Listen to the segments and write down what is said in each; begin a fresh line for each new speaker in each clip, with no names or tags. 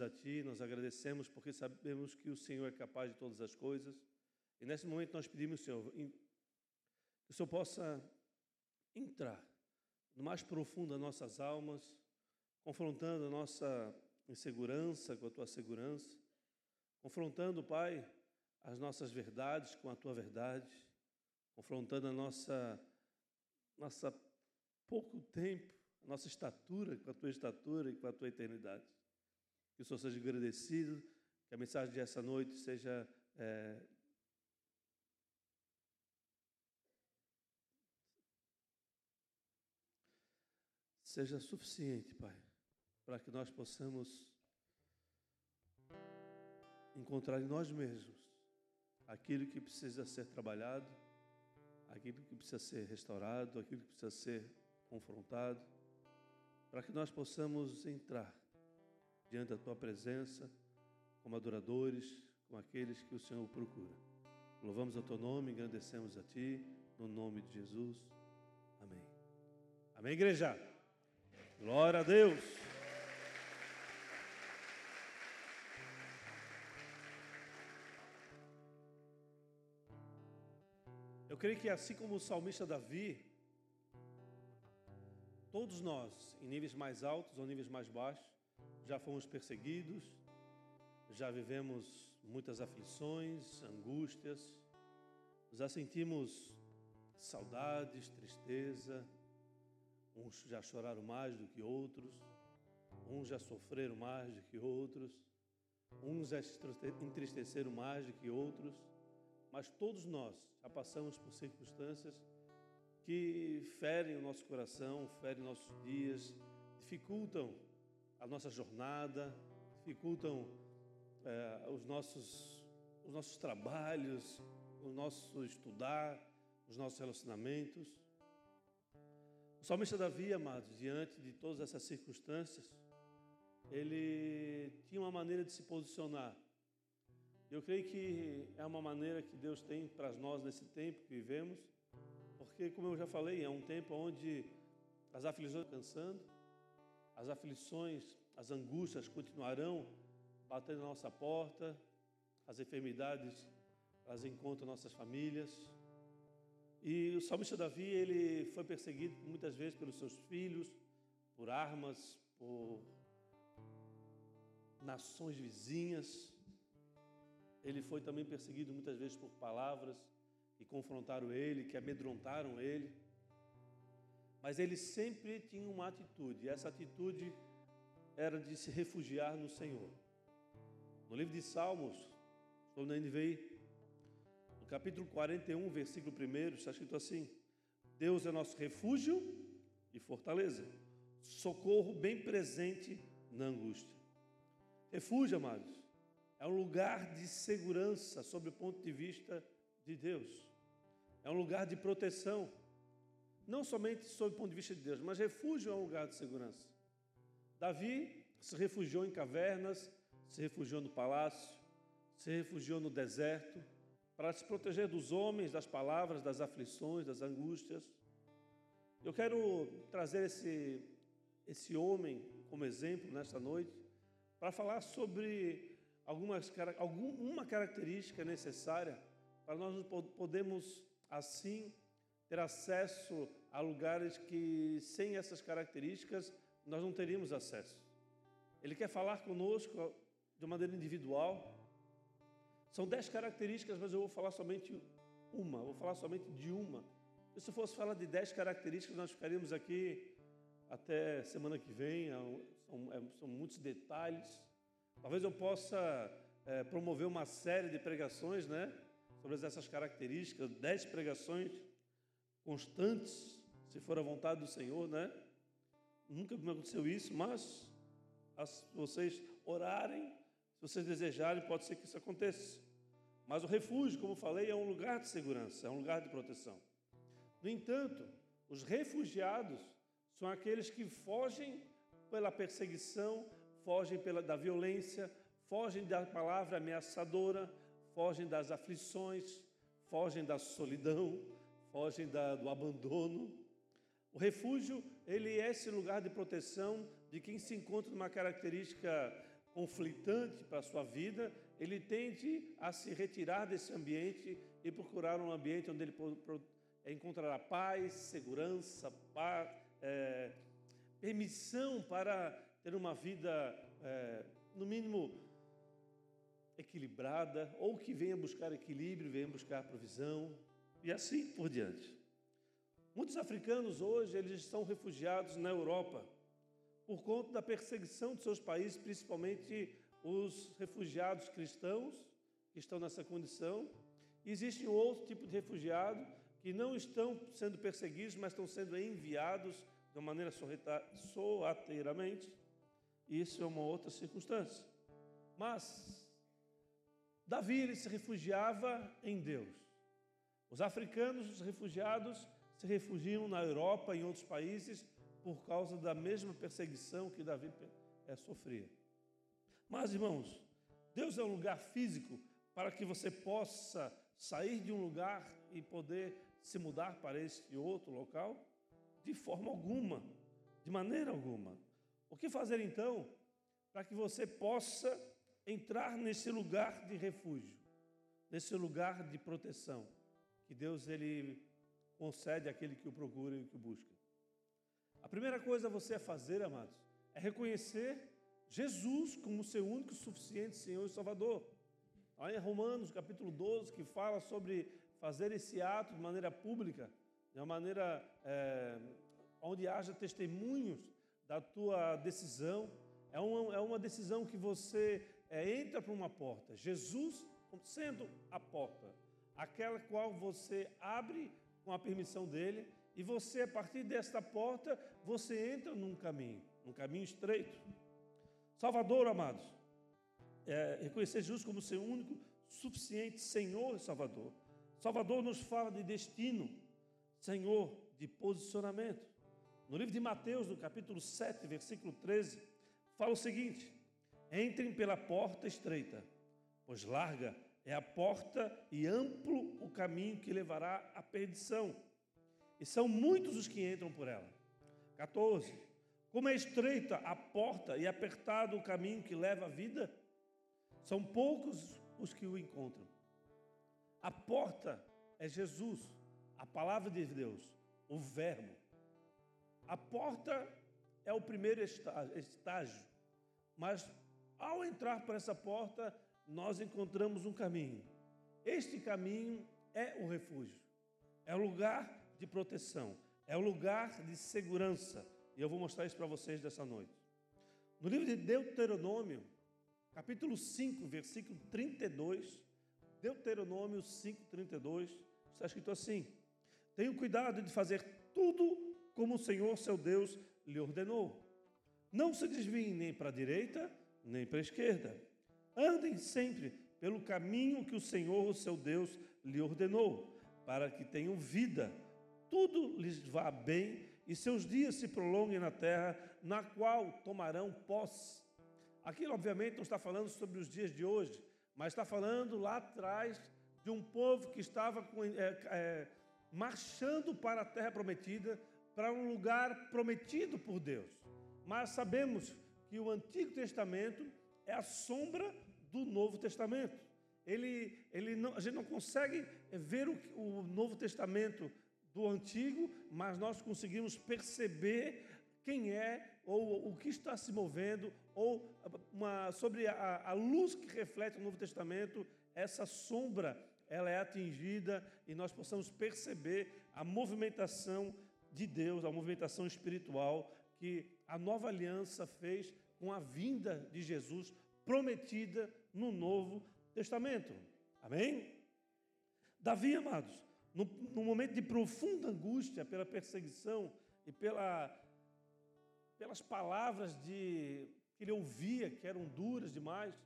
a Ti, nós agradecemos porque sabemos que o Senhor é capaz de todas as coisas. E nesse momento nós pedimos, Senhor, que o Senhor possa entrar no mais profundo das nossas almas, confrontando a nossa insegurança com a Tua segurança, confrontando, Pai, as nossas verdades com a Tua verdade, confrontando a nossa, nossa pouco tempo, a nossa estatura com a Tua estatura e com a Tua eternidade. Que o Senhor seja agradecido, que a mensagem dessa noite seja é, seja suficiente, Pai, para que nós possamos encontrar em nós mesmos aquilo que precisa ser trabalhado, aquilo que precisa ser restaurado, aquilo que precisa ser confrontado, para que nós possamos entrar diante da tua presença, como adoradores, como aqueles que o Senhor procura. Louvamos o teu nome, engrandecemos a ti, no nome de Jesus. Amém. Amém, igreja? Glória a Deus. Eu creio que assim como o salmista Davi, todos nós, em níveis mais altos ou níveis mais baixos, já fomos perseguidos, já vivemos muitas aflições, angústias, já sentimos saudades, tristeza, uns já choraram mais do que outros, uns já sofreram mais do que outros, uns já entristeceram mais do que outros, mas todos nós já passamos por circunstâncias que ferem o nosso coração, ferem nossos dias, dificultam a nossa jornada, dificultam é, os, nossos, os nossos trabalhos, o nosso estudar, os nossos relacionamentos. O salmista Davi, amados, diante de todas essas circunstâncias, ele tinha uma maneira de se posicionar. Eu creio que é uma maneira que Deus tem para nós nesse tempo que vivemos, porque, como eu já falei, é um tempo onde as aflições estão cansando, as aflições, as angústias continuarão batendo na nossa porta, as enfermidades, elas encontram nossas famílias. E o salmista Davi, ele foi perseguido muitas vezes pelos seus filhos, por armas, por nações vizinhas. Ele foi também perseguido muitas vezes por palavras que confrontaram ele, que amedrontaram ele. Mas ele sempre tinha uma atitude, e essa atitude era de se refugiar no Senhor. No livro de Salmos, estou na NVI, no capítulo 41, versículo 1, está escrito assim: Deus é nosso refúgio e fortaleza, socorro bem presente na angústia. Refúgio, amados, é um lugar de segurança sob o ponto de vista de Deus, é um lugar de proteção não somente sob o ponto de vista de Deus, mas refúgio é um lugar de segurança. Davi se refugiou em cavernas, se refugiou no palácio, se refugiou no deserto, para se proteger dos homens, das palavras, das aflições, das angústias. Eu quero trazer esse, esse homem como exemplo nesta noite, para falar sobre algumas, alguma característica necessária para nós podermos, assim, ter acesso a lugares que, sem essas características, nós não teríamos acesso. Ele quer falar conosco de maneira individual. São dez características, mas eu vou falar somente uma, vou falar somente de uma. E se fosse falar de dez características, nós ficaríamos aqui até semana que vem, é são, é, são muitos detalhes. Talvez eu possa é, promover uma série de pregações, né? Sobre essas características, dez pregações constantes, se for a vontade do Senhor, né? Nunca me aconteceu isso, mas se vocês orarem, se vocês desejarem, pode ser que isso aconteça. Mas o refúgio, como falei, é um lugar de segurança, é um lugar de proteção. No entanto, os refugiados são aqueles que fogem pela perseguição, fogem pela, da violência, fogem da palavra ameaçadora, fogem das aflições, fogem da solidão, fogem da, do abandono. O refúgio, ele é esse lugar de proteção de quem se encontra numa característica conflitante para a sua vida, ele tente a se retirar desse ambiente e procurar um ambiente onde ele encontrará paz, segurança, paz, é, permissão para ter uma vida, é, no mínimo, equilibrada, ou que venha buscar equilíbrio, venha buscar provisão, e assim por diante. Muitos africanos hoje eles estão refugiados na Europa por conta da perseguição de seus países, principalmente os refugiados cristãos que estão nessa condição. Existe um outro tipo de refugiado que não estão sendo perseguidos, mas estão sendo enviados de uma maneira sorrateiramente. Isso é uma outra circunstância. Mas Davi ele se refugiava em Deus. Os africanos, os refugiados, se refugiam na Europa e em outros países por causa da mesma perseguição que Davi é, sofria. Mas, irmãos, Deus é um lugar físico para que você possa sair de um lugar e poder se mudar para este outro local? De forma alguma, de maneira alguma. O que fazer então para que você possa entrar nesse lugar de refúgio, nesse lugar de proteção que Deus ele concede àquele que o procura e que o busca? A primeira coisa você a fazer, amados, é reconhecer Jesus como seu único suficiente Senhor e Salvador. Aí em Romanos capítulo 12, que fala sobre fazer esse ato de maneira pública, de uma maneira é, onde haja testemunhos da tua decisão. É uma, é uma decisão que você é, entra por uma porta, Jesus sendo a porta, aquela qual você abre com a permissão dele, e você, a partir desta porta, você entra num caminho, num caminho estreito. Salvador, amados, é, reconhecer Jesus como seu único, suficiente Senhor e Salvador. Salvador nos fala de destino, Senhor, de posicionamento. No livro de Mateus, no capítulo 7, versículo 13, fala o seguinte: Entrem pela porta estreita, pois larga é a porta e amplo o caminho que levará à perdição, e são muitos os que entram por ela. 14. Como é estreita a porta e apertado o caminho que leva à vida, são poucos os que o encontram. A porta é Jesus, a palavra de Deus, o Verbo. A porta é o primeiro estágio, mas ao entrar por essa porta, nós encontramos um caminho. Este caminho é o refúgio, é o lugar de proteção, é o lugar de segurança. E eu vou mostrar isso para vocês dessa noite. No livro de Deuteronômio, capítulo 5, versículo 32, Deuteronômio 5,32, está escrito assim: Tenham cuidado de fazer tudo como o Senhor seu Deus lhe ordenou. Não se desviem nem para a direita, nem para a esquerda. Andem sempre pelo caminho que o Senhor, seu Deus, lhe ordenou, para que tenham vida, tudo lhes vá bem e seus dias se prolonguem na terra, na qual tomarão posse. Aqui, obviamente, não está falando sobre os dias de hoje, mas está falando lá atrás de um povo que estava é, é, marchando para a terra prometida, para um lugar prometido por Deus. Mas sabemos que o Antigo Testamento é a sombra do Novo Testamento. Ele, ele não, a gente não consegue ver o, o Novo Testamento do Antigo, mas nós conseguimos perceber quem é ou o que está se movendo, ou uma, sobre a, a luz que reflete o Novo Testamento, essa sombra ela é atingida e nós possamos perceber a movimentação de Deus, a movimentação espiritual que a nova aliança fez com a vinda de Jesus prometida no Novo Testamento. Amém? Davi, amados, no, no momento de profunda angústia pela perseguição e pela pelas palavras de, que ele ouvia, que eram duras demais.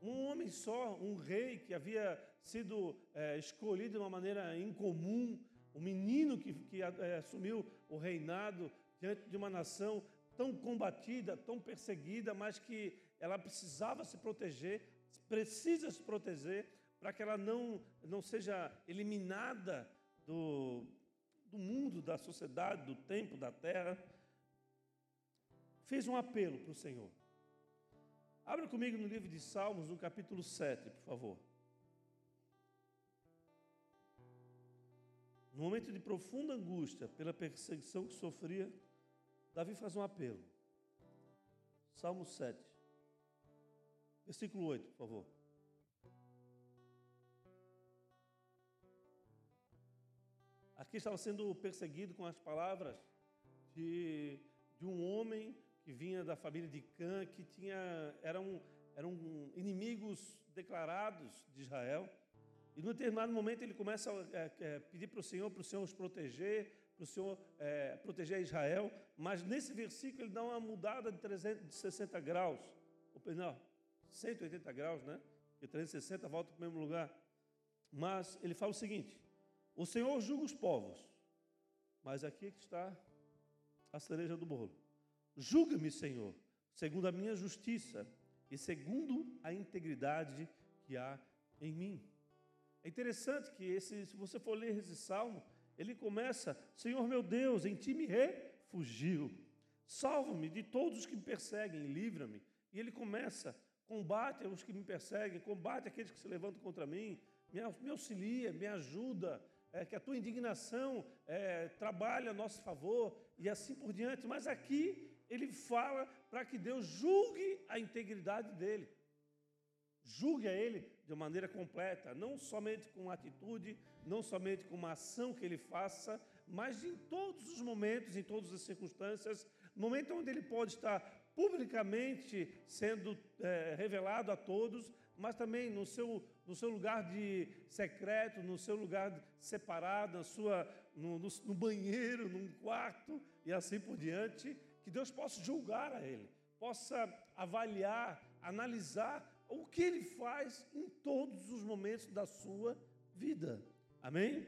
Um homem só, um rei que havia sido é, escolhido de uma maneira incomum, um menino que, que é, assumiu o reinado diante de uma nação tão combatida, tão perseguida, mas que ela precisava se proteger, precisa se proteger para que ela não, não seja eliminada do, do mundo, da sociedade, do tempo, da terra fez um apelo para o Senhor. Abra comigo no livro de Salmos, no capítulo 7, por favor. No momento de profunda angústia pela perseguição que sofria, Davi faz um apelo. Salmo 7, versículo 8, por favor. Aqui estava sendo perseguido com as palavras de, de um homem que vinha da família de Cã, que tinha, eram, eram inimigos declarados de Israel. E num determinado momento ele começa a é, é, pedir para o Senhor, para o Senhor os proteger, para o Senhor é, proteger Israel. Mas nesse versículo ele dá uma mudada de 360 graus. Não, 180 graus, né? E 360 volta para o mesmo lugar. Mas ele fala o seguinte: O Senhor julga os povos, mas aqui é está a cereja do bolo. Julga-me, Senhor, segundo a minha justiça e segundo a integridade que há em mim. É interessante que esse, se você for ler esse salmo, ele começa: Senhor meu Deus, em ti me refugiu. Salva-me de todos os que me perseguem, livra-me. E ele começa: combate os que me perseguem, combate aqueles que se levantam contra mim, me, auxilia, me ajuda, é, que a tua indignação é, trabalhe a nosso favor e assim por diante. Mas aqui ele fala para que Deus julgue a integridade dele. Julgue a ele de maneira completa, não somente com atitude, não somente com uma ação que ele faça, mas em todos os momentos, em todas as circunstâncias, momento onde ele pode estar publicamente sendo é, revelado a todos, mas também no seu, no seu lugar de secreto, no seu lugar separado, na sua, no, no, no banheiro, num quarto e assim por diante, que Deus possa julgar a ele, possa avaliar, analisar o que ele faz em todos os momentos da sua vida. Amém?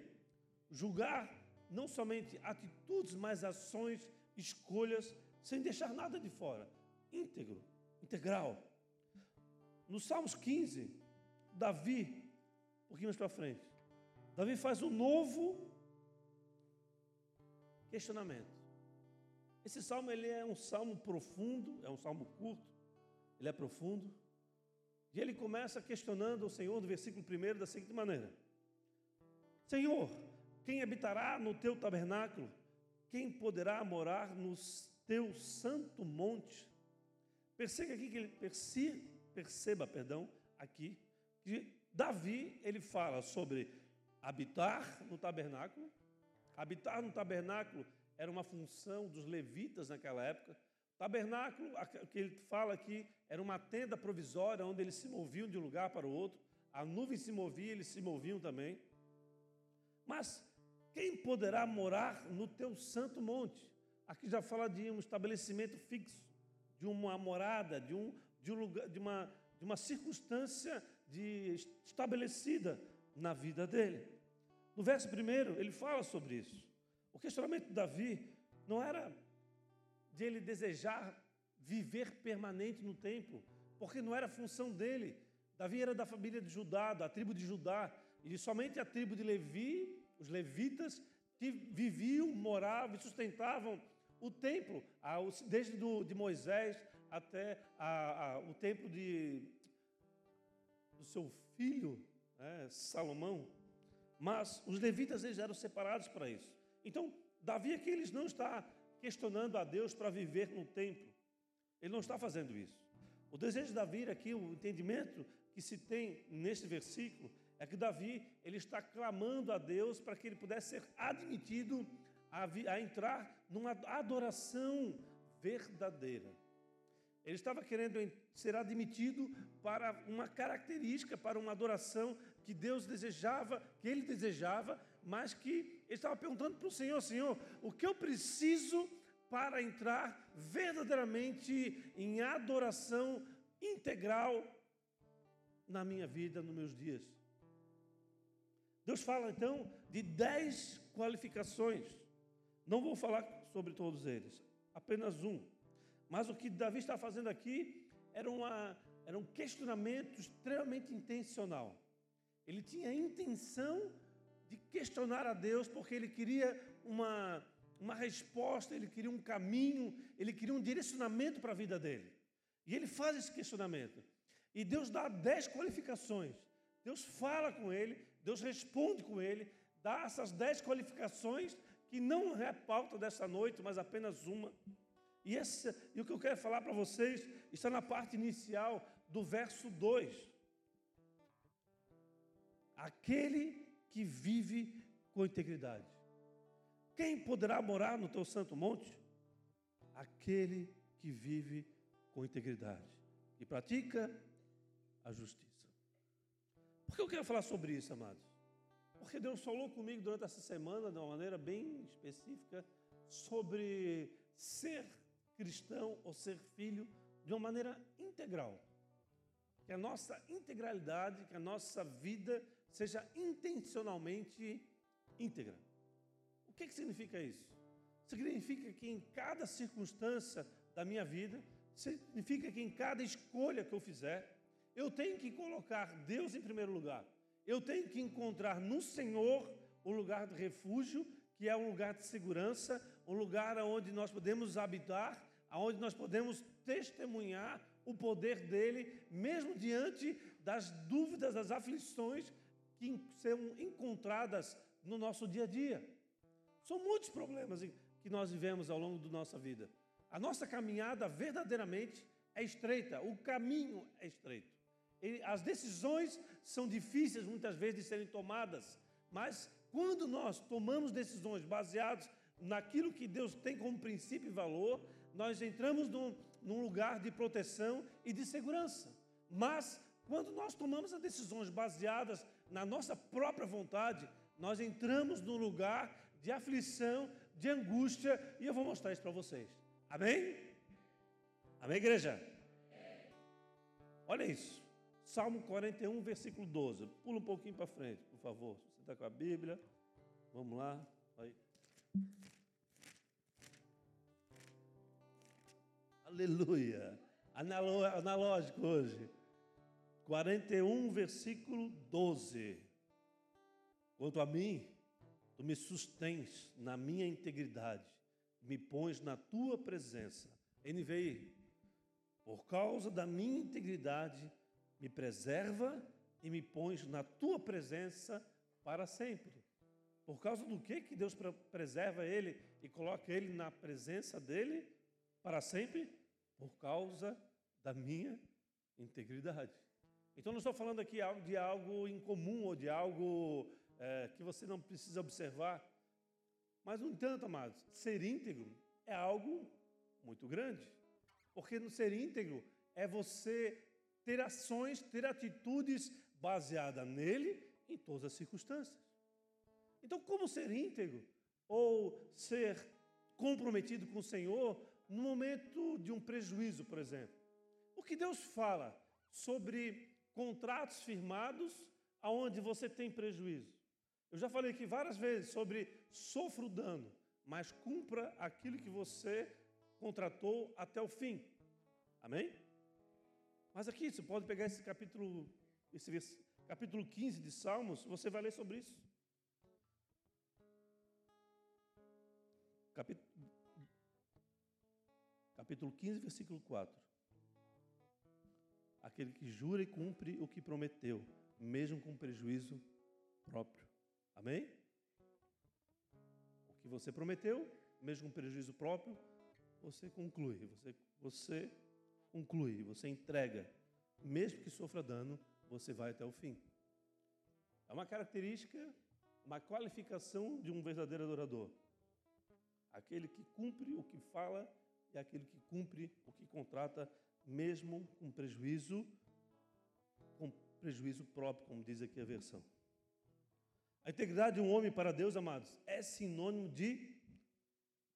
Julgar não somente atitudes, mas ações, escolhas, sem deixar nada de fora. Íntegro, integral. No Salmos 15, Davi, um pouquinho mais para frente, Davi faz um novo questionamento. Esse salmo ele é um salmo profundo, é um salmo curto, ele é profundo. E ele começa questionando o Senhor no versículo 1 da seguinte maneira: Senhor, quem habitará no teu tabernáculo? Quem poderá morar no teu santo monte? Perceba aqui que ele perceba, perceba, perdão, aqui que Davi ele fala sobre habitar no tabernáculo. Habitar no tabernáculo era uma função dos levitas naquela época. Tabernáculo, que ele fala aqui, era uma tenda provisória onde eles se moviam de um lugar para o outro. A nuvem se movia, eles se moviam também. Mas quem poderá morar no teu santo monte? Aqui já fala de um estabelecimento fixo, de uma morada, de, um, de, um lugar, de, uma, de uma circunstância de, estabelecida na vida dele. No verso primeiro, ele fala sobre isso. O questionamento de Davi não era de ele desejar viver permanente no templo, porque não era função dele. Davi era da família de Judá, da tribo de Judá, e somente a tribo de Levi, os levitas, que viviam, moravam e sustentavam o templo, desde do, de Moisés até a, a, o templo de, do seu filho, né, Salomão. Mas os levitas eles eram separados para isso. Então, Davi aqui eles não está questionando a Deus para viver no templo. Ele não está fazendo isso. O desejo de Davi aqui, o entendimento que se tem neste versículo, é que Davi ele está clamando a Deus para que ele pudesse ser admitido a, a entrar numa adoração verdadeira. Ele estava querendo ser admitido para uma característica, para uma adoração que Deus desejava, que ele desejava, mas que ele estava perguntando para o Senhor: Senhor, o que eu preciso para entrar verdadeiramente em adoração integral na minha vida, nos meus dias? Deus fala então de dez qualificações. Não vou falar sobre todos eles, apenas um. Mas o que Davi está fazendo aqui era, uma, era um questionamento extremamente intencional. Ele tinha a intenção de questionar a Deus porque ele queria uma, uma resposta, ele queria um caminho, ele queria um direcionamento para a vida dele. E ele faz esse questionamento. E Deus dá dez qualificações. Deus fala com ele, Deus responde com ele, dá essas dez qualificações que não é pauta dessa noite, mas apenas uma. E, esse, e o que eu quero falar para vocês está na parte inicial do verso 2. Aquele que vive com integridade. Quem poderá morar no teu santo monte? Aquele que vive com integridade e pratica a justiça. Por que eu quero falar sobre isso, amados? Porque Deus falou comigo durante essa semana, de uma maneira bem específica, sobre ser cristão ou ser filho de uma maneira integral. Que a nossa integralidade, que a nossa vida seja intencionalmente íntegra. O que, que significa isso? Significa que em cada circunstância da minha vida, significa que em cada escolha que eu fizer, eu tenho que colocar Deus em primeiro lugar. Eu tenho que encontrar no Senhor o lugar de refúgio, que é um lugar de segurança, um lugar onde nós podemos habitar, onde nós podemos testemunhar o poder dele, mesmo diante das dúvidas, das aflições que são encontradas no nosso dia a dia. São muitos problemas que nós vivemos ao longo da nossa vida. A nossa caminhada verdadeiramente é estreita, o caminho é estreito. As decisões são difíceis muitas vezes de serem tomadas, mas quando nós tomamos decisões baseadas naquilo que Deus tem como princípio e valor, nós entramos num, num lugar de proteção e de segurança. Mas quando nós tomamos as decisões baseadas na nossa própria vontade, nós entramos num lugar de aflição, de angústia, e eu vou mostrar isso para vocês. Amém? Amém, igreja? Olha isso. Salmo 41, versículo 12. Pula um pouquinho para frente, por favor. Você está com a Bíblia. Vamos lá. Aí. Aleluia. Analógico hoje. 41, versículo 12. Quanto a mim, tu me sustens na minha integridade, me pões na tua presença. NVI, por causa da minha integridade, me preserva e me pões na tua presença para sempre. Por causa do que que Deus preserva ele e coloca ele na presença dele para sempre? Por causa da minha integridade. Então não estou falando aqui de algo incomum ou de algo é, que você não precisa observar. Mas, no entanto, amados, ser íntegro é algo muito grande. Porque no ser íntegro é você ter ações, ter atitudes baseadas nele em todas as circunstâncias. Então, como ser íntegro ou ser comprometido com o Senhor no momento de um prejuízo, por exemplo? O que Deus fala sobre contratos firmados aonde você tem prejuízo? Eu já falei aqui várias vezes sobre sofra o dano, mas cumpra aquilo que você contratou até o fim. Amém? Mas aqui, você pode pegar esse capítulo, esse capítulo 15 de Salmos, você vai ler sobre isso. Capítulo, capítulo 15, versículo 4. Aquele que jura e cumpre o que prometeu, mesmo com prejuízo próprio. Amém? O que você prometeu, mesmo com prejuízo próprio, você conclui, você, você conclui, você entrega, mesmo que sofra dano, você vai até o fim. É uma característica, uma qualificação de um verdadeiro adorador. Aquele que cumpre o que fala e aquele que cumpre o que contrata, mesmo com prejuízo, com prejuízo próprio, como diz aqui a versão. A integridade de um homem para Deus, amados, é sinônimo de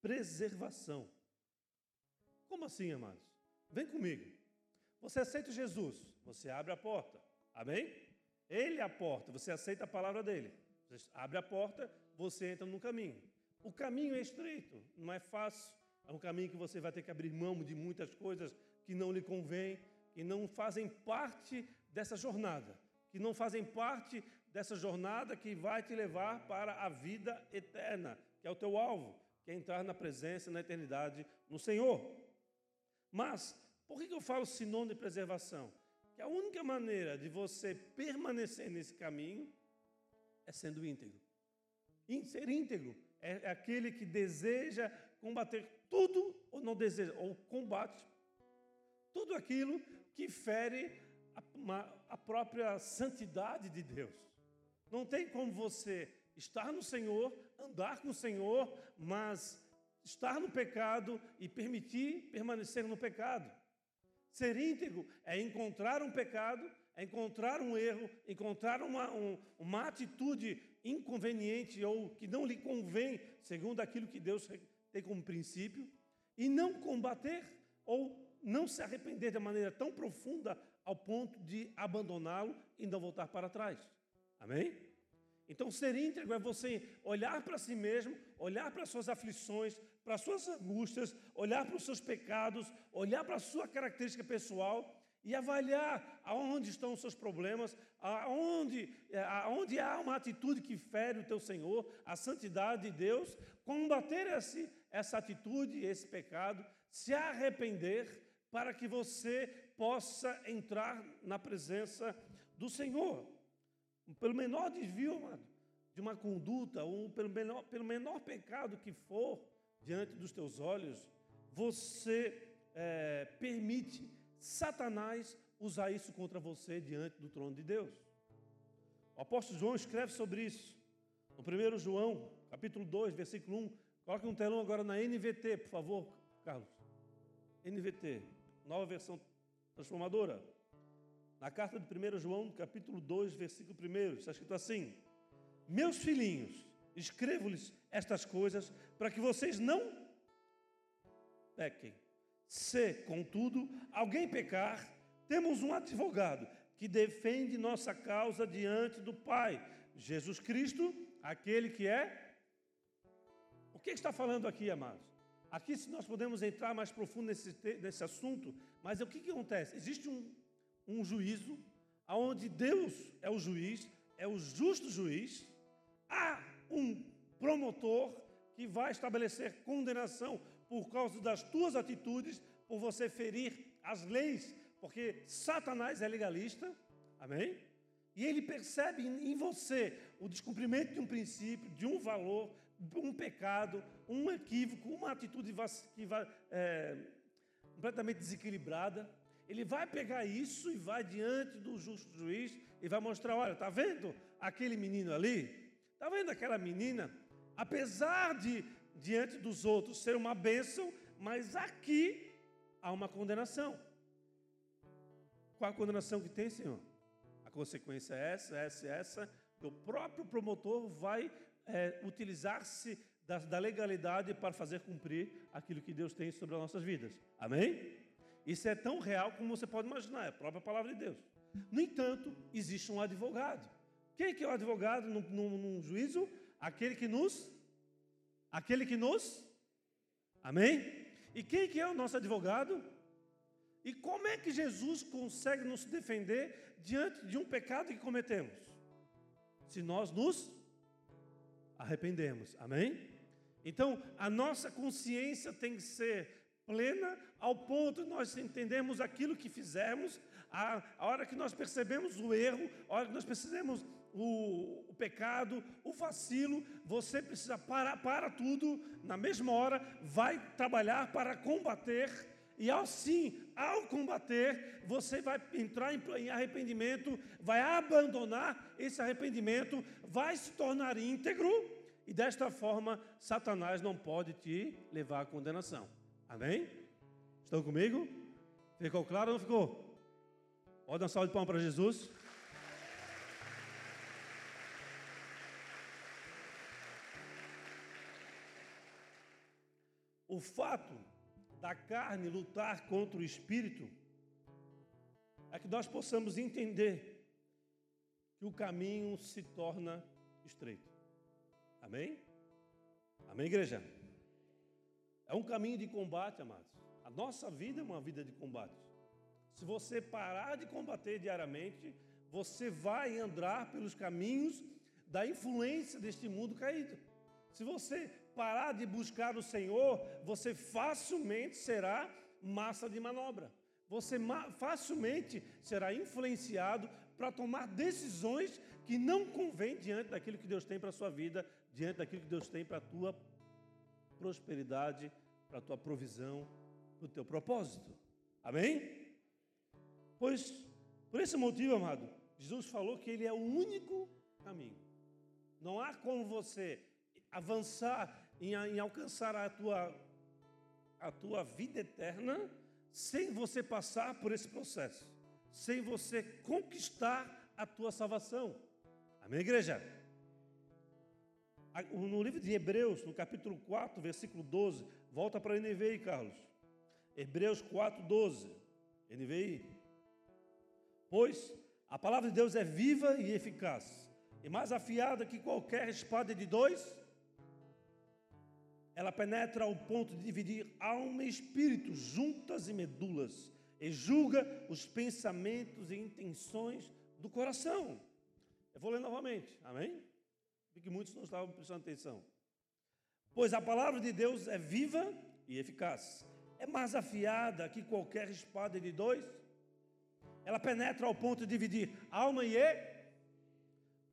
preservação. Como assim, amados? Vem comigo. Você aceita Jesus, você abre a porta. Amém? Ele é a porta, você aceita a palavra dele. Você abre a porta, você entra no caminho. O caminho é estreito, não é fácil. É um caminho que você vai ter que abrir mão de muitas coisas que não lhe convêm, que não fazem parte dessa jornada, que não fazem parte dessa jornada que vai te levar para a vida eterna, que é o teu alvo, que é entrar na presença, na eternidade no Senhor. Mas por que eu falo sinônimo de preservação? Que a única maneira de você permanecer nesse caminho é sendo íntegro. Ser íntegro é aquele que deseja combater tudo ou não deseja, ou combate tudo aquilo que fere a, a própria santidade de Deus. Não tem como você estar no Senhor, andar com o Senhor, mas estar no pecado e permitir permanecer no pecado. Ser íntegro é encontrar um pecado, é encontrar um erro, encontrar uma, um, uma atitude inconveniente ou que não lhe convém, segundo aquilo que Deus tem como princípio, e não combater ou não se arrepender de maneira tão profunda ao ponto de abandoná-lo e não voltar para trás. Amém? Então, ser íntegro é você olhar para si mesmo, olhar para as suas aflições, para as suas angústias, olhar para os seus pecados, olhar para a sua característica pessoal e avaliar aonde estão os seus problemas, aonde, é, aonde há uma atitude que fere o teu Senhor, a santidade de Deus, combater esse, essa atitude, esse pecado, se arrepender para que você possa entrar na presença do Senhor. Pelo menor desvio amado, de uma conduta, ou pelo menor, pelo menor pecado que for diante dos teus olhos, você é, permite Satanás usar isso contra você diante do trono de Deus. O apóstolo João escreve sobre isso. No 1 João, capítulo 2, versículo 1. Coloque um telão agora na NVT, por favor, Carlos. NVT, nova versão transformadora. Na carta de 1 João, capítulo 2, versículo 1, está escrito assim: Meus filhinhos, escrevo-lhes estas coisas para que vocês não pequem. Se, contudo, alguém pecar, temos um advogado que defende nossa causa diante do Pai, Jesus Cristo, aquele que é. O que está falando aqui, amados? Aqui, se nós podemos entrar mais profundo nesse, nesse assunto, mas o que, que acontece? Existe um, um juízo, aonde Deus é o juiz, é o justo juiz, há um promotor que vai estabelecer condenação por causa das tuas atitudes, por você ferir as leis, porque Satanás é legalista, amém? E ele percebe em você o descumprimento de um princípio, de um valor, um pecado, um equívoco, uma atitude que vai, é, completamente desequilibrada ele vai pegar isso e vai diante do justo juiz e vai mostrar: olha, está vendo aquele menino ali? Está vendo aquela menina? Apesar de, diante dos outros, ser uma bênção, mas aqui há uma condenação. Qual a condenação que tem, Senhor? A consequência é essa, essa, essa. O próprio promotor vai é, utilizar-se da, da legalidade para fazer cumprir aquilo que Deus tem sobre as nossas vidas. Amém? Isso é tão real como você pode imaginar, é a própria palavra de Deus. No entanto, existe um advogado. Quem que é o advogado num, num, num juízo? Aquele que nos. Aquele que nos. Amém? E quem que é o nosso advogado? E como é que Jesus consegue nos defender diante de um pecado que cometemos? Se nós nos arrependemos. Amém? Então, a nossa consciência tem que ser plena ao ponto de nós entendermos aquilo que fizemos, a, hora que nós percebemos o erro, a hora que nós percebemos o, o, pecado, o vacilo, você precisa parar para tudo, na mesma hora, vai trabalhar para combater, e assim, ao combater, você vai entrar em, em arrependimento, vai abandonar esse arrependimento, vai se tornar íntegro, e desta forma, Satanás não pode te levar à condenação. Amém? Estão comigo? Ficou claro ou não ficou? Pode dar um salve de palmas para Jesus. O fato da carne lutar contra o espírito é que nós possamos entender que o caminho se torna estreito. Amém? Amém, igreja? É um caminho de combate, amados. A nossa vida é uma vida de combate. Se você parar de combater diariamente, você vai andar pelos caminhos da influência deste mundo caído. Se você parar de buscar o Senhor, você facilmente será massa de manobra. você facilmente será influenciado para tomar decisões que não convêm diante daquilo que Deus tem para a sua vida, diante daquilo que Deus tem para a tua prosperidade, para a tua provisão, para o teu propósito. Amém? Pois, por esse motivo, amado, Jesus falou que Ele é o único caminho. Não há como você avançar em, em alcançar a tua, a tua vida eterna sem você passar por esse processo, sem você conquistar a tua salvação. Amém, igreja? No livro de Hebreus, no capítulo 4, versículo 12, volta para a NVI, Carlos. Hebreus 4, 12. NVI. Pois a palavra de Deus é viva e eficaz, e mais afiada que qualquer espada de dois ela penetra ao ponto de dividir alma e espírito, juntas e medulas, e julga os pensamentos e intenções do coração. Eu vou ler novamente, amém? Porque muitos não estavam prestando atenção. Pois a palavra de Deus é viva e eficaz, é mais afiada que qualquer espada de dois. Ela penetra ao ponto de dividir alma e,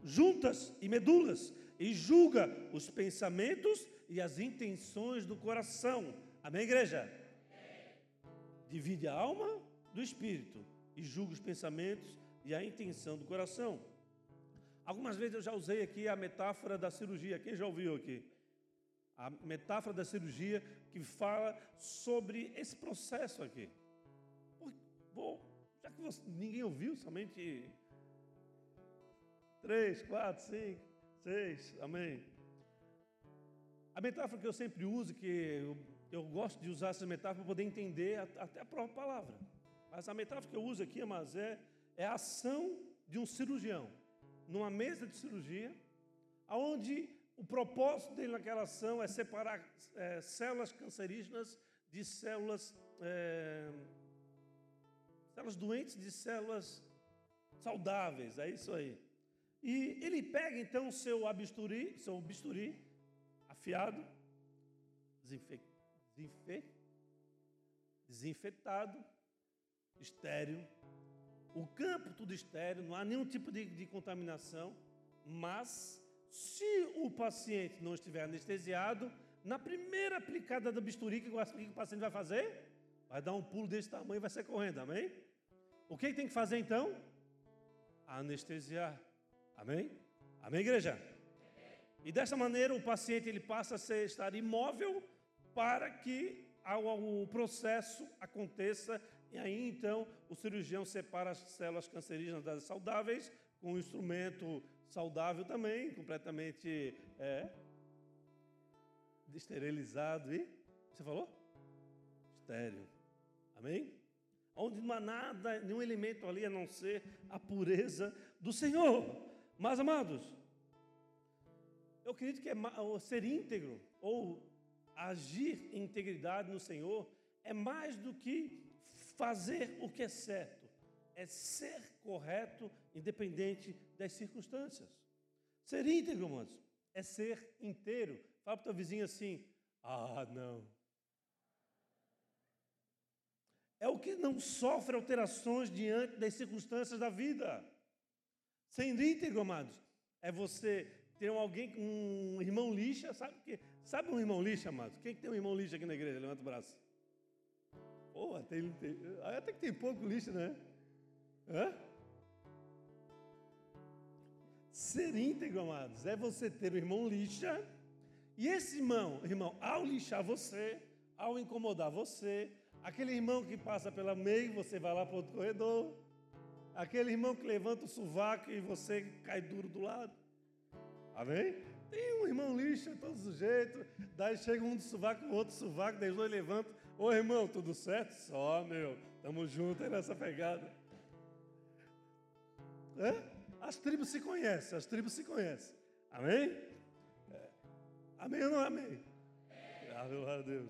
juntas e medulas, e julga os pensamentos e as intenções do coração. Amém, igreja? Divide a alma do espírito e julga os pensamentos e a intenção do coração. Algumas vezes eu já usei aqui a metáfora da cirurgia. Quem já ouviu aqui? A metáfora da cirurgia que fala sobre esse processo aqui. Bom, já que você, ninguém ouviu, somente três, quatro, cinco, seis, amém. A metáfora que eu sempre uso, que eu, eu gosto de usar essa metáfora para poder entender até a própria palavra. Mas a metáfora que eu uso aqui, mas é, é a ação de um cirurgião numa mesa de cirurgia, onde o propósito dele naquela ação é separar é, células cancerígenas de células, é, células doentes de células saudáveis, é isso aí. E ele pega então seu bisturi, seu bisturi afiado, desinfe, desinfe, desinfetado, estéreo, o campo tudo estéreo, não há nenhum tipo de, de contaminação, mas se o paciente não estiver anestesiado, na primeira aplicada da bisturi, que o paciente vai fazer? Vai dar um pulo desse tamanho e vai ser correndo, amém? O que tem que fazer então? Anestesiar, amém? Amém, igreja? E dessa maneira o paciente ele passa a ser, estar imóvel para que o processo aconteça e aí então o cirurgião separa as células cancerígenas das saudáveis com um instrumento saudável também, completamente é, esterilizado e você falou? Estéreo. Amém? Onde não há nada, nenhum elemento ali a não ser a pureza do Senhor. Mas amados, eu acredito que é ser íntegro ou agir em integridade no Senhor é mais do que fazer o que é certo, é ser correto, independente das circunstâncias. Ser íntegro, irmãos, é ser inteiro. Fala para o teu vizinho assim: ah, não. É o que não sofre alterações diante das circunstâncias da vida. Ser íntegro, amados, é você ter alguém, um irmão lixa, sabe que Sabe um irmão lixa, amados? Quem que tem um irmão lixa aqui na igreja? Levanta o braço. Pô, tem, tem, até que tem pouco lixo, né? Hã? Ser íntegro, amados, é você ter um irmão lixa, e esse irmão, irmão, ao lixar você, ao incomodar você, aquele irmão que passa pela meio, você vai lá para outro corredor, aquele irmão que levanta o sovaco e você cai duro do lado. Amém? Tem um irmão lixa, todos os jeitos, daí chega um do sovaco, o outro sovaco, daí os dois levantam, Ô irmão, tudo certo? Só, meu. Tamo junto aí nessa pegada. É? As tribos se conhecem, as tribos se conhecem. Amém? É. Amém ou não amém? Glória a Deus.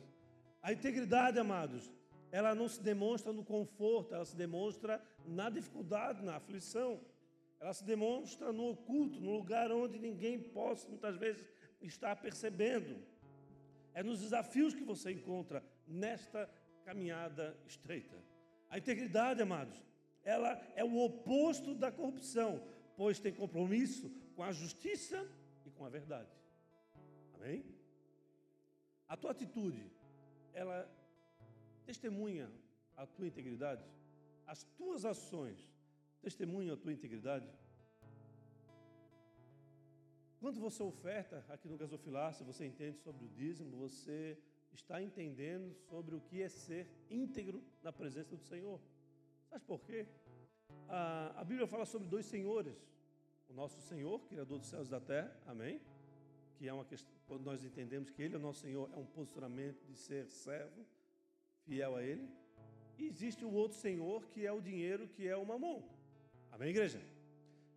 A integridade, amados, ela não se demonstra no conforto, ela se demonstra na dificuldade, na aflição. Ela se demonstra no oculto, no lugar onde ninguém possa, muitas vezes, estar percebendo. É nos desafios que você encontra nesta caminhada estreita. A integridade, amados, ela é o oposto da corrupção, pois tem compromisso com a justiça e com a verdade. Amém? A tua atitude, ela testemunha a tua integridade? As tuas ações testemunham a tua integridade? Quando você oferta aqui no gasofilácio, você entende sobre o dízimo, você está entendendo sobre o que é ser íntegro na presença do Senhor. Sabe por quê? A, a Bíblia fala sobre dois senhores. O nosso Senhor, Criador dos céus e da terra, amém? Que é uma questão, quando nós entendemos que Ele é o nosso Senhor, é um posicionamento de ser servo, fiel a Ele. E existe o outro Senhor, que é o dinheiro, que é o mamon. Amém, igreja?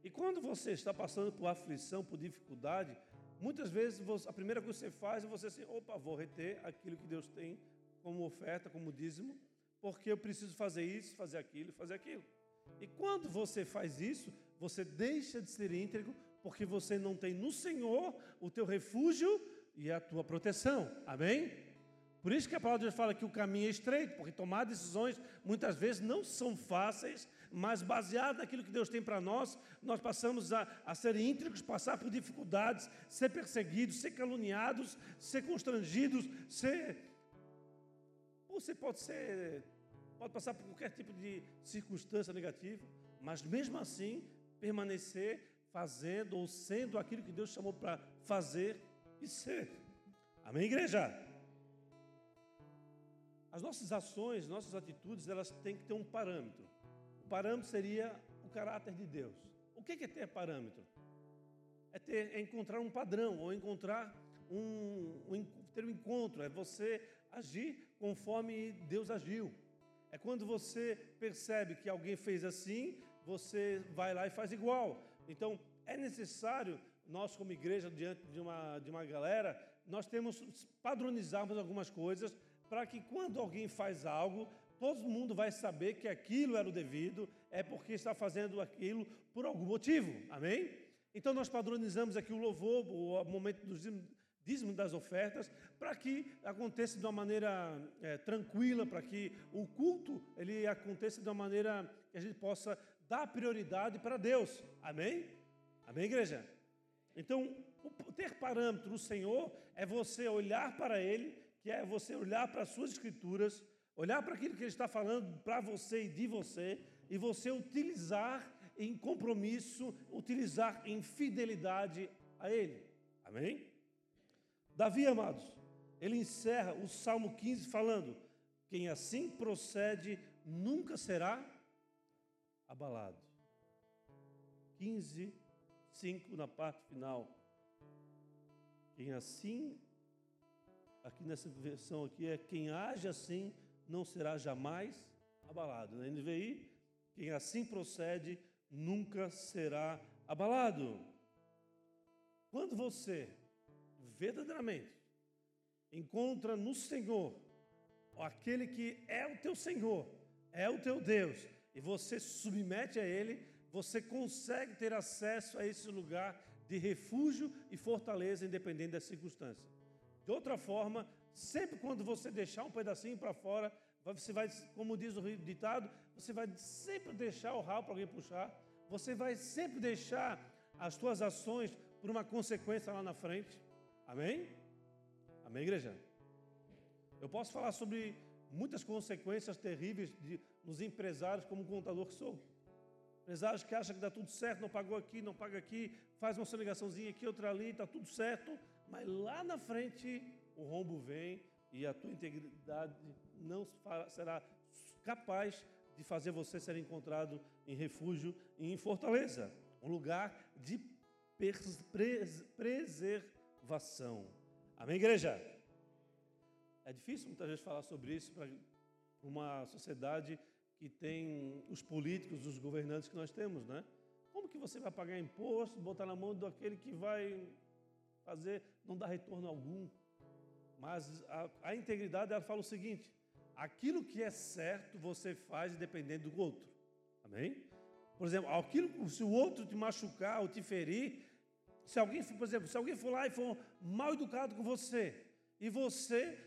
E quando você está passando por aflição, por dificuldade, muitas vezes a primeira coisa que você faz é você assim, opa, vou reter aquilo que Deus tem como oferta, como dízimo, porque eu preciso fazer isso, fazer aquilo, fazer aquilo. E quando você faz isso, você deixa de ser íntegro, porque você não tem no Senhor o teu refúgio e a tua proteção. Amém? Por isso que a palavra de Deus fala que o caminho é estreito, porque tomar decisões muitas vezes não são fáceis, mas baseado naquilo que Deus tem para nós, nós passamos a, a ser íntegros, passar por dificuldades, ser perseguidos, ser caluniados, ser constrangidos, ser. Você pode ser. Pode passar por qualquer tipo de circunstância negativa, mas mesmo assim permanecer fazendo ou sendo aquilo que Deus chamou para fazer e ser. Amém, igreja? As nossas ações, nossas atitudes, elas têm que ter um parâmetro. Parâmetro seria o caráter de Deus. O que é ter parâmetro? É, ter, é encontrar um padrão, ou encontrar um, um, ter um encontro, é você agir conforme Deus agiu. É quando você percebe que alguém fez assim, você vai lá e faz igual. Então, é necessário, nós como igreja, diante de uma, de uma galera, nós temos padronizarmos algumas coisas para que quando alguém faz algo, todo mundo vai saber que aquilo era o devido, é porque está fazendo aquilo por algum motivo. Amém? Então nós padronizamos aqui o louvor, o momento do dízimo das ofertas, para que aconteça de uma maneira é, tranquila, para que o culto ele aconteça de uma maneira que a gente possa dar prioridade para Deus. Amém? Amém, igreja? Então, ter parâmetro no Senhor é você olhar para Ele, que é você olhar para as suas escrituras, Olhar para aquilo que ele está falando para você e de você, e você utilizar em compromisso, utilizar em fidelidade a ele. Amém? Davi, amados, ele encerra o Salmo 15 falando: quem assim procede nunca será abalado. 15, 5 na parte final. Quem assim, aqui nessa versão aqui é quem age assim não será jamais abalado. Na NVI, quem assim procede nunca será abalado. Quando você verdadeiramente encontra no Senhor aquele que é o teu Senhor, é o teu Deus, e você submete a Ele, você consegue ter acesso a esse lugar de refúgio e fortaleza, independente das circunstâncias. De outra forma, Sempre quando você deixar um pedacinho para fora, você vai, como diz o ditado, você vai sempre deixar o ralo para alguém puxar. Você vai sempre deixar as suas ações por uma consequência lá na frente. Amém? Amém, igreja? Eu posso falar sobre muitas consequências terríveis de, nos empresários, como contador que sou. Empresários que acham que dá tudo certo, não pagou aqui, não paga aqui, faz uma sonegaçãozinha aqui, outra ali, está tudo certo, mas lá na frente o rombo vem e a tua integridade não será capaz de fazer você ser encontrado em refúgio e em fortaleza, um lugar de preservação. Amém, igreja? É difícil muitas vezes falar sobre isso para uma sociedade que tem os políticos, os governantes que nós temos, né? Como que você vai pagar imposto, botar na mão daquele que vai fazer, não dar retorno algum? Mas a, a integridade, ela fala o seguinte: aquilo que é certo você faz independente do outro. Amém? Por exemplo, aquilo, se o outro te machucar ou te ferir, se alguém, por exemplo, se alguém for lá e for mal educado com você, e você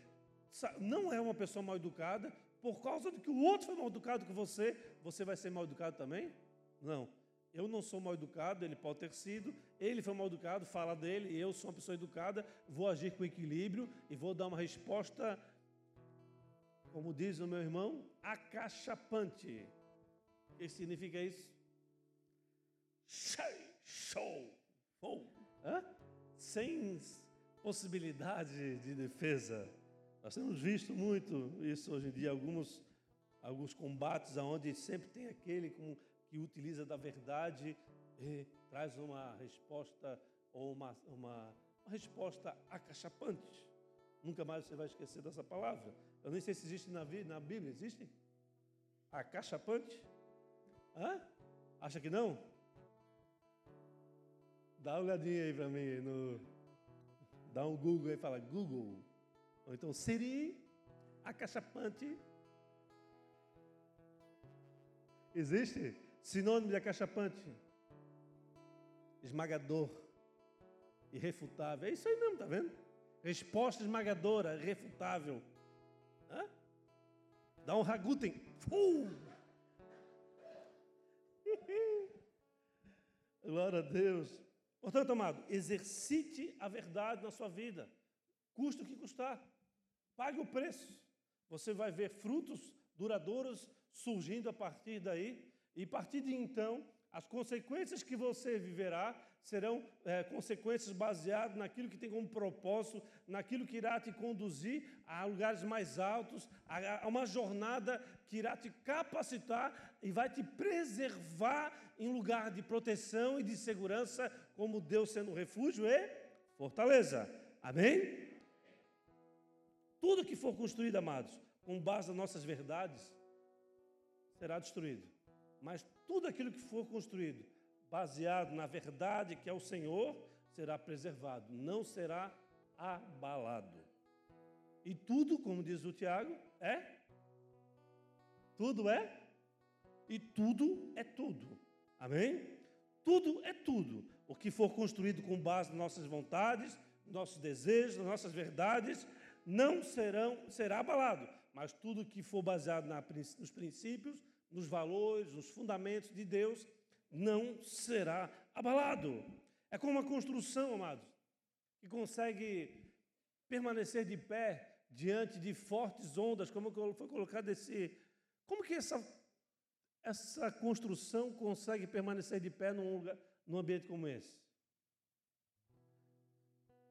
não é uma pessoa mal educada, por causa de que o outro foi mal educado com você, você vai ser mal educado também? Não. Eu não sou mal educado, ele pode ter sido, ele foi mal educado, fala dele, eu sou uma pessoa educada, vou agir com equilíbrio e vou dar uma resposta, como diz o meu irmão, acachapante. O que significa isso? Show! Show! Hã? Sem possibilidade de defesa. Nós temos visto muito isso hoje em dia, alguns, alguns combates onde sempre tem aquele com, que utiliza da verdade traz uma resposta ou uma, uma, uma resposta acachapante. Nunca mais você vai esquecer dessa palavra. Eu nem sei se existe na, na Bíblia, existe? Acachapante? Hã? Acha que não? Dá uma olhadinha aí para mim no, Dá um Google aí e fala Google. Ou então Siri, acachapante. Existe sinônimo de acachapante? Esmagador, irrefutável. É isso aí mesmo, tá vendo? Resposta esmagadora, irrefutável. Hã? Dá um raguten. Glória a Deus. Portanto, amado, exercite a verdade na sua vida, custa o que custar, pague o preço. Você vai ver frutos duradouros surgindo a partir daí, e a partir de então, as consequências que você viverá serão é, consequências baseadas naquilo que tem como propósito, naquilo que irá te conduzir a lugares mais altos, a, a uma jornada que irá te capacitar e vai te preservar em lugar de proteção e de segurança, como Deus sendo refúgio e fortaleza. Amém? Tudo que for construído, amados, com base nas nossas verdades, será destruído. Mas tudo aquilo que for construído baseado na verdade que é o Senhor, será preservado, não será abalado. E tudo, como diz o Tiago, é? Tudo é? E tudo é tudo. Amém? Tudo é tudo. O que for construído com base nas nossas vontades, nossos desejos, nas nossas verdades, não serão, será abalado. Mas tudo que for baseado na, nos princípios, nos valores, nos fundamentos de Deus, não será abalado. É como uma construção, amados, que consegue permanecer de pé diante de fortes ondas, como foi colocado esse. Como que essa, essa construção consegue permanecer de pé num, lugar, num ambiente como esse?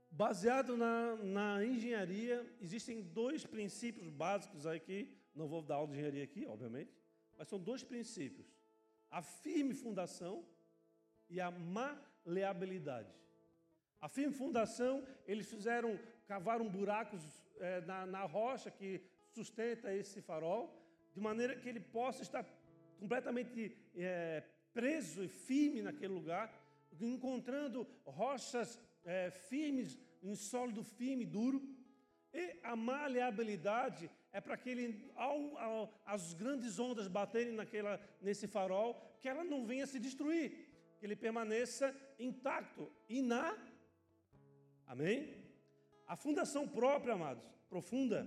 Baseado na, na engenharia, existem dois princípios básicos aqui. Não vou dar aula de engenharia aqui, obviamente, mas são dois princípios a firme fundação e a maleabilidade. A firme fundação, eles fizeram, cavaram buracos é, na, na rocha que sustenta esse farol, de maneira que ele possa estar completamente é, preso e firme naquele lugar, encontrando rochas é, firmes, em sólido firme, duro. E a maleabilidade é para que ele, ao, ao, as grandes ondas baterem naquela, nesse farol, que ela não venha se destruir, que ele permaneça intacto, iná. Amém? A fundação própria, amados, profunda,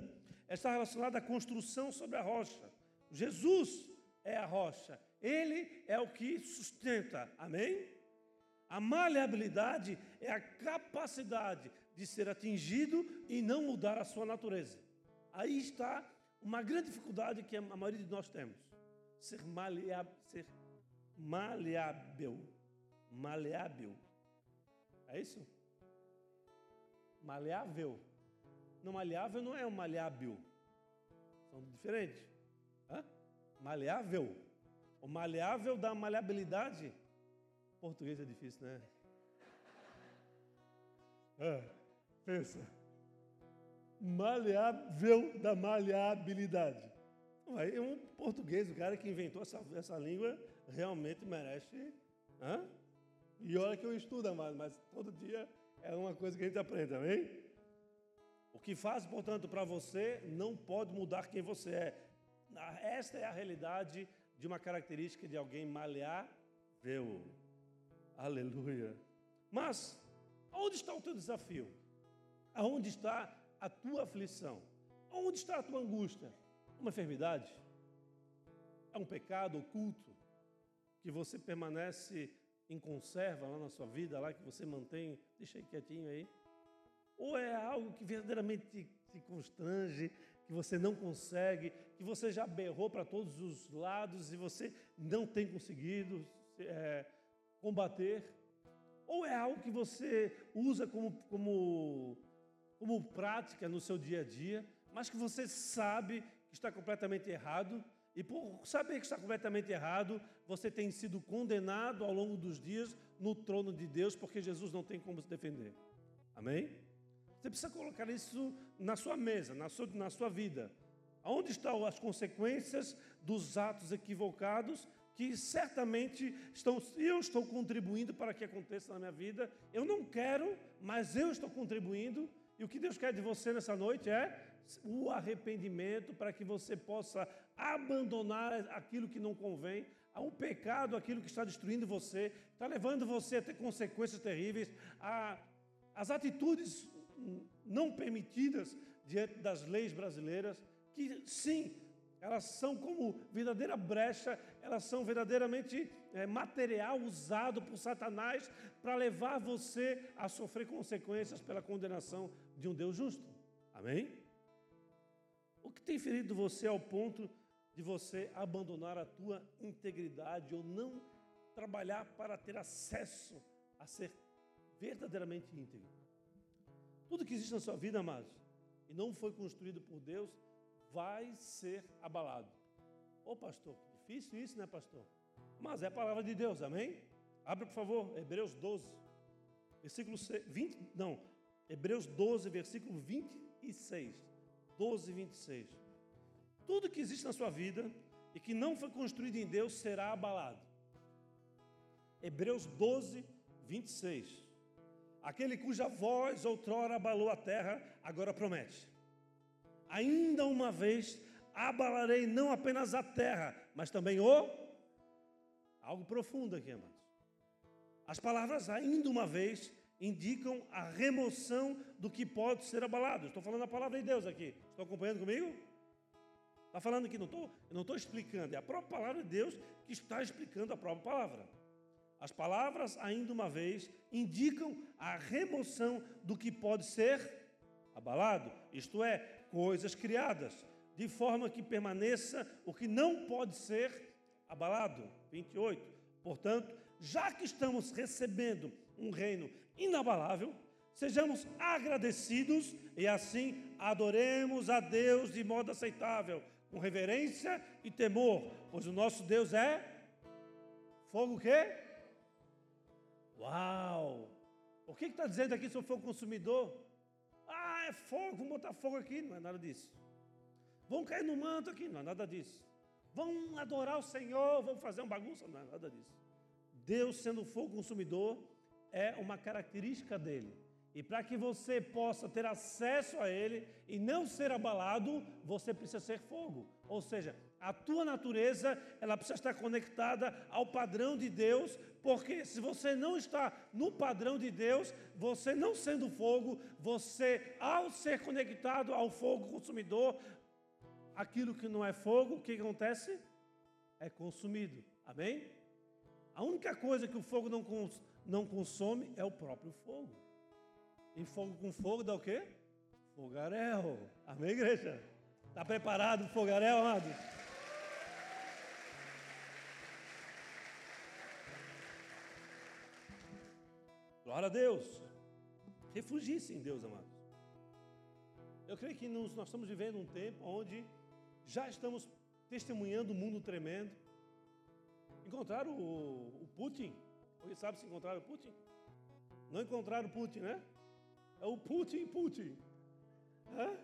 está relacionada à construção sobre a rocha. Jesus é a rocha, ele é o que sustenta. Amém? A maleabilidade é a capacidade de ser atingido e não mudar a sua natureza. Aí está uma grande dificuldade que a maioria de nós temos: ser maleável. Ser maleável. Maleável. É isso? Maleável. Não, maleável não é um maleável. São diferentes. Hã? Maleável. O maleável da maleabilidade. Português é difícil, né? É, pensa maleável da maleabilidade. Aí um português, o cara que inventou essa, essa língua, realmente merece. Hã? E olha que eu estudo, amado, mas todo dia é uma coisa que a gente aprende, amém? O que faz, portanto, para você não pode mudar quem você é. Esta é a realidade de uma característica de alguém maleável. Aleluia. Mas, onde está o teu desafio? Aonde está a tua aflição? Onde está a tua angústia? uma enfermidade? É um pecado oculto que você permanece em conserva lá na sua vida, lá que você mantém, deixa aí quietinho aí? Ou é algo que verdadeiramente te, constrange, que você não consegue, que você já berrou para todos os lados e você não tem conseguido é, combater? Ou é algo que você usa como, como, como prática no seu dia a dia, mas que você sabe que está completamente errado e por saber que está completamente errado, você tem sido condenado ao longo dos dias no trono de Deus, porque Jesus não tem como se defender. Amém? Você precisa colocar isso na sua mesa, na sua, na sua vida. Onde estão as consequências dos atos equivocados que certamente estão, eu estou contribuindo para que aconteça na minha vida. Eu não quero, mas eu estou contribuindo. E o que Deus quer de você nessa noite é o arrependimento para que você possa abandonar aquilo que não convém, um pecado, aquilo que está destruindo você, está levando você a ter consequências terríveis, a, as atitudes não permitidas diante das leis brasileiras, que sim, elas são como verdadeira brecha, elas são verdadeiramente é, material usado por Satanás para levar você a sofrer consequências pela condenação de um Deus justo. Amém? O que tem ferido você ao ponto de você abandonar a tua integridade ou não trabalhar para ter acesso a ser verdadeiramente íntegro. Tudo que existe na sua vida, amados, e não foi construído por Deus, vai ser abalado. Ô pastor, difícil isso, né, pastor? Mas é a palavra de Deus, amém? Abra, por favor, Hebreus 12, versículo 20, não, Hebreus 12, versículo 26. 12, 26. Tudo que existe na sua vida e que não foi construído em Deus será abalado. Hebreus 12, 26. Aquele cuja voz outrora abalou a terra, agora promete: Ainda uma vez abalarei não apenas a terra, mas também o. Algo profundo aqui, amados. As palavras ainda uma vez indicam a remoção do que pode ser abalado. Estou falando a palavra de Deus aqui. Estão acompanhando comigo? Está falando aqui, não estou, não estou explicando, é a própria palavra de Deus que está explicando a própria palavra. As palavras, ainda uma vez, indicam a remoção do que pode ser abalado, isto é, coisas criadas, de forma que permaneça o que não pode ser abalado. 28. Portanto, já que estamos recebendo um reino inabalável, sejamos agradecidos e assim adoremos a Deus de modo aceitável, com reverência e temor, pois o nosso Deus é fogo o quê? Uau! O que está dizendo aqui sobre fogo consumidor? Ah, é fogo, vamos botar fogo aqui, não é nada disso. Vão cair no manto aqui, não é nada disso. Vão adorar o Senhor, vão fazer uma bagunça, não é nada disso. Deus sendo fogo consumidor é uma característica dele. E para que você possa ter acesso a Ele e não ser abalado, você precisa ser fogo. Ou seja, a tua natureza ela precisa estar conectada ao padrão de Deus, porque se você não está no padrão de Deus, você não sendo fogo, você ao ser conectado ao fogo consumidor, aquilo que não é fogo, o que acontece? É consumido. Amém? A única coisa que o fogo não, não consome é o próprio fogo. E fogo com fogo dá o quê? Fogaréu. Amém, igreja? Está preparado o fogaréu, amado? Glória a Deus. Refugie-se em Deus, amados. Eu creio que nós estamos vivendo um tempo onde já estamos testemunhando um mundo tremendo. Encontraram o Putin? Alguém sabe se encontraram Putin? Não encontraram Putin, né? É o Putin, Putin. É?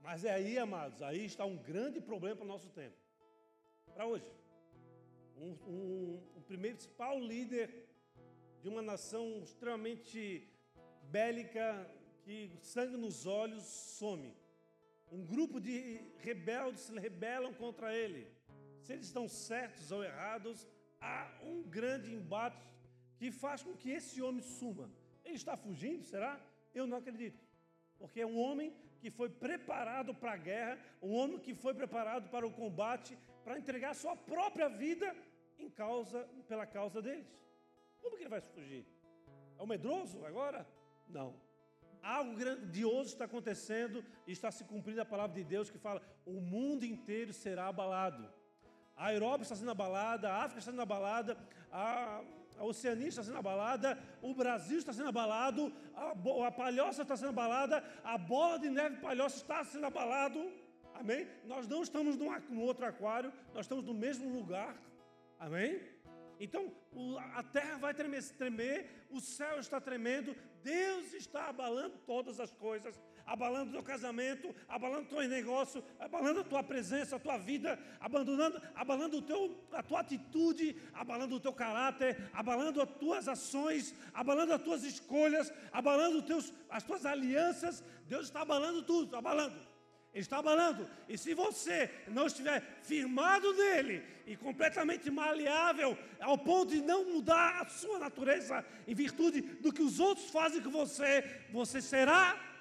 Mas é aí, amados, aí está um grande problema para o nosso tempo. Para hoje. Um, um, um primeiro principal líder de uma nação extremamente bélica, que sangue nos olhos some. Um grupo de rebeldes se rebelam contra ele. Se eles estão certos ou errados, há um grande embate que faz com que esse homem suma. Ele está fugindo, será? Eu não acredito. Porque é um homem que foi preparado para a guerra, um homem que foi preparado para o combate, para entregar sua própria vida em causa, pela causa deles. Como que ele vai fugir? É o medroso agora? Não. Algo grandioso está acontecendo e está se cumprindo a palavra de Deus que fala: o mundo inteiro será abalado. A Europa está sendo abalada, a África está sendo abalada, a a Oceania está sendo abalada, o Brasil está sendo abalado, a, a palhoça está sendo abalada, a bola de neve palhoça está sendo abalado. Amém? Nós não estamos num, num outro aquário, nós estamos no mesmo lugar. Amém? Então o, a terra vai tremer, tremer, o céu está tremendo, Deus está abalando todas as coisas abalando o teu casamento, abalando o teu negócio, abalando a tua presença, a tua vida, abandonando, abalando o teu, a tua atitude, abalando o teu caráter, abalando as tuas ações, abalando as tuas escolhas, abalando teus, as tuas alianças. Deus está abalando tudo, abalando. Ele está abalando. E se você não estiver firmado nele e completamente maleável, ao ponto de não mudar a sua natureza em virtude do que os outros fazem com você, você será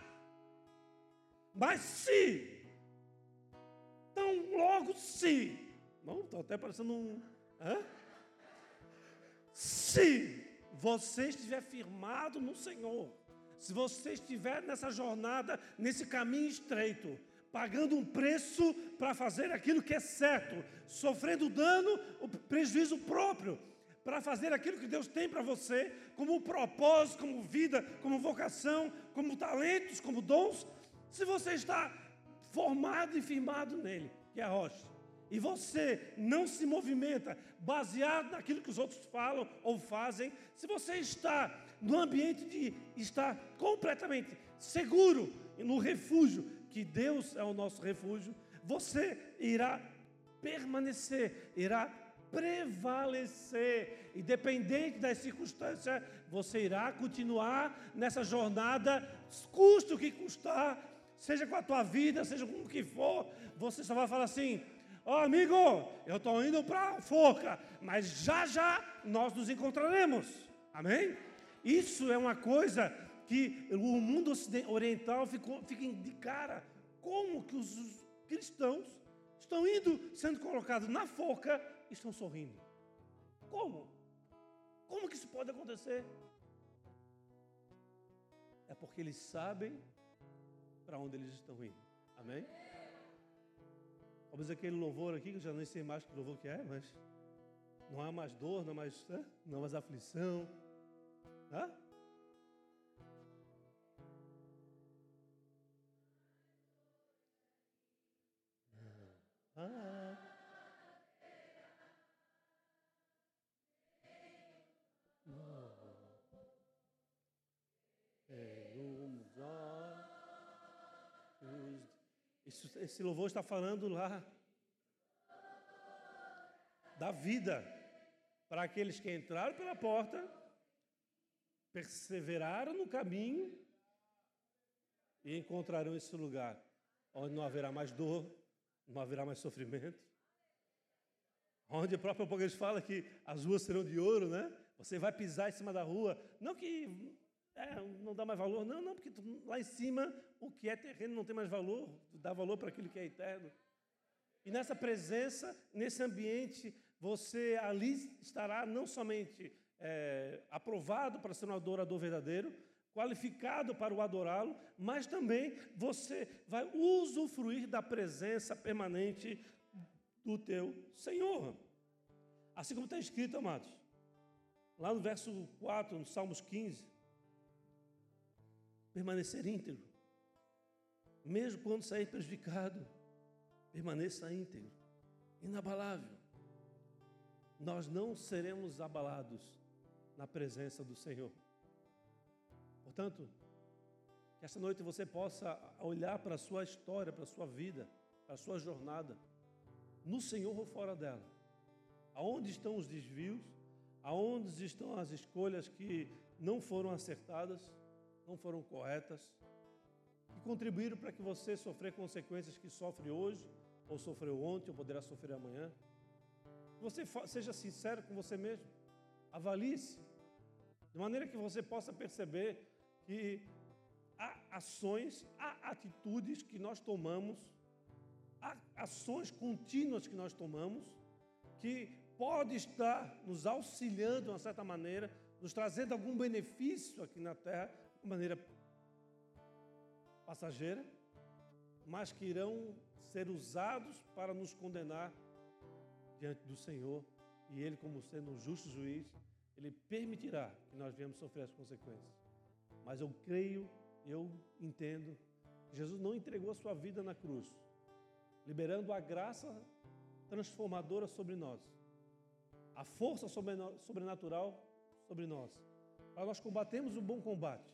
mas se, tão logo se, não, estou até parecendo um. Hã? Se você estiver firmado no Senhor, se você estiver nessa jornada, nesse caminho estreito, pagando um preço para fazer aquilo que é certo, sofrendo dano, o prejuízo próprio, para fazer aquilo que Deus tem para você, como propósito, como vida, como vocação, como talentos, como dons, se você está formado e firmado nele, que é a rocha, e você não se movimenta baseado naquilo que os outros falam ou fazem, se você está no ambiente de estar completamente seguro no refúgio, que Deus é o nosso refúgio, você irá permanecer, irá prevalecer, independente das circunstâncias, você irá continuar nessa jornada, custe o que custar, seja com a tua vida, seja com o que for, você só vai falar assim: Ó oh, amigo, eu estou indo para a forca, mas já já nós nos encontraremos. Amém? Isso é uma coisa que o mundo oriental ficou, fica de cara. Como que os cristãos estão indo, sendo colocados na forca, e estão sorrindo? Como? Como que isso pode acontecer? É porque eles sabem para onde eles estão indo. Amém? Talvez aquele louvor aqui, que eu já nem sei mais que louvor que é, mas não há mais dor, não há mais, não há mais aflição. Hã? Ah. Esse louvor está falando lá da vida para aqueles que entraram pela porta, perseveraram no caminho e encontrarão esse lugar onde não haverá mais dor, não haverá mais sofrimento. Onde o próprio Apocalipse fala que as ruas serão de ouro, né? Você vai pisar em cima da rua, não que é, não dá mais valor. Não, não, porque lá em cima o que é terreno não tem mais valor, dá valor para aquilo que é eterno. E nessa presença, nesse ambiente, você ali estará não somente é, aprovado para ser um adorador verdadeiro, qualificado para o adorá-lo, mas também você vai usufruir da presença permanente do teu Senhor. Assim como está escrito, amados, lá no verso 4, no Salmos 15, permanecer íntegro. Mesmo quando sair prejudicado, permaneça íntegro, inabalável. Nós não seremos abalados na presença do Senhor. Portanto, que esta noite você possa olhar para a sua história, para a sua vida, para a sua jornada, no Senhor ou fora dela. Aonde estão os desvios? Aonde estão as escolhas que não foram acertadas? Não foram corretas, que contribuíram para que você sofrer consequências que sofre hoje, ou sofreu ontem, ou poderá sofrer amanhã. Você seja sincero com você mesmo, avalie-se, de maneira que você possa perceber que ações, há atitudes que nós tomamos, há ações contínuas que nós tomamos, que pode estar nos auxiliando de uma certa maneira, nos trazendo algum benefício aqui na terra, maneira passageira, mas que irão ser usados para nos condenar diante do Senhor. E Ele, como sendo um justo juiz, Ele permitirá que nós venhamos sofrer as consequências. Mas eu creio, eu entendo, Jesus não entregou a sua vida na cruz, liberando a graça transformadora sobre nós, a força sobrenatural sobre nós, para nós combatermos o bom combate,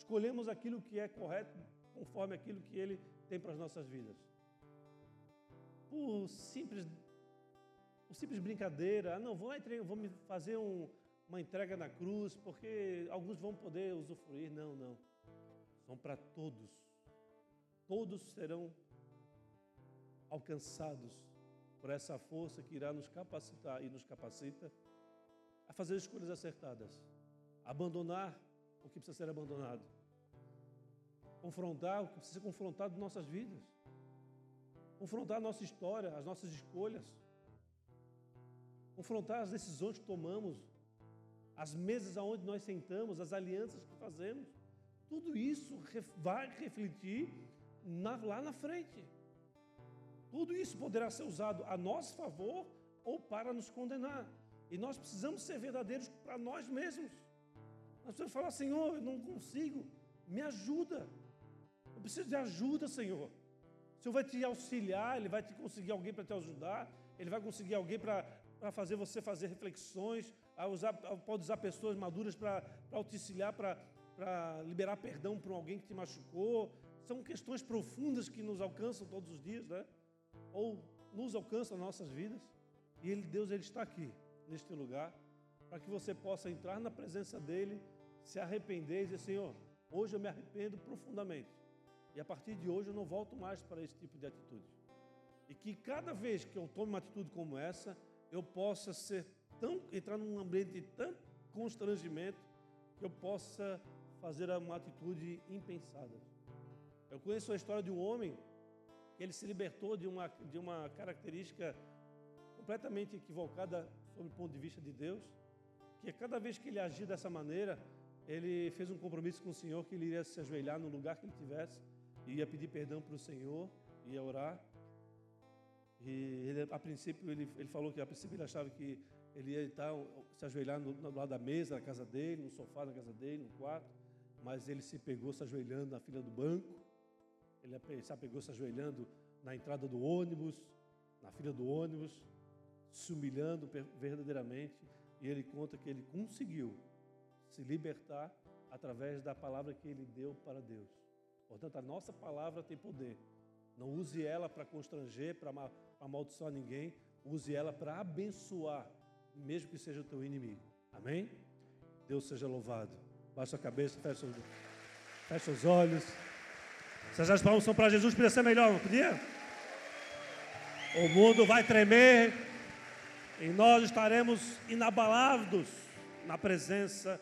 escolhemos aquilo que é correto conforme aquilo que Ele tem para as nossas vidas. Por simples, por simples brincadeira, ah, não, vou, entregar, vou me fazer um, uma entrega na cruz, porque alguns vão poder usufruir. Não, não. São para todos. Todos serão alcançados por essa força que irá nos capacitar e nos capacita a fazer escolhas acertadas, abandonar o que precisa ser abandonado confrontar o que precisa ser confrontado em nossas vidas, confrontar a nossa história, as nossas escolhas, confrontar as decisões que tomamos, as mesas aonde nós sentamos, as alianças que fazemos. Tudo isso vai refletir na, lá na frente. Tudo isso poderá ser usado a nosso favor ou para nos condenar. E nós precisamos ser verdadeiros para nós mesmos. Nós precisamos falar, Senhor, eu não consigo, me ajuda. Eu preciso de ajuda, Senhor. O Senhor vai te auxiliar, Ele vai te conseguir alguém para te ajudar, Ele vai conseguir alguém para fazer você fazer reflexões, usar, pode usar pessoas maduras para auxiliar, para liberar perdão para alguém que te machucou. São questões profundas que nos alcançam todos os dias, né? Ou nos alcançam nossas vidas. E ele, Deus ele está aqui, neste lugar, para que você possa entrar na presença dEle, se arrepender e dizer, Senhor, hoje eu me arrependo profundamente e a partir de hoje eu não volto mais para esse tipo de atitude. E que cada vez que eu tome uma atitude como essa, eu possa ser tão entrar num ambiente de tanto constrangimento que eu possa fazer uma atitude impensada. Eu conheço a história de um homem que ele se libertou de uma, de uma característica completamente equivocada sob o ponto de vista de Deus, que cada vez que ele agia dessa maneira, ele fez um compromisso com o Senhor que ele iria se ajoelhar no lugar que ele tivesse ia pedir perdão para o Senhor, ia orar. E ele, a princípio, ele, ele falou que a princípio ele achava que ele ia estar, se ajoelhar no, no lado da mesa, na casa dele, no sofá na casa dele, no quarto. Mas ele se pegou se ajoelhando na fila do banco. Ele se pegou se ajoelhando na entrada do ônibus, na fila do ônibus, se humilhando verdadeiramente. E ele conta que ele conseguiu se libertar através da palavra que ele deu para Deus. Portanto, a nossa palavra tem poder. Não use ela para constranger, para amaldiçoar ninguém. Use ela para abençoar, mesmo que seja o teu inimigo. Amém? Deus seja louvado. Baixa a cabeça, fecha os, fecha os olhos. Se as palmas são para Jesus, podia ser melhor, não podia? O mundo vai tremer e nós estaremos inabalados na presença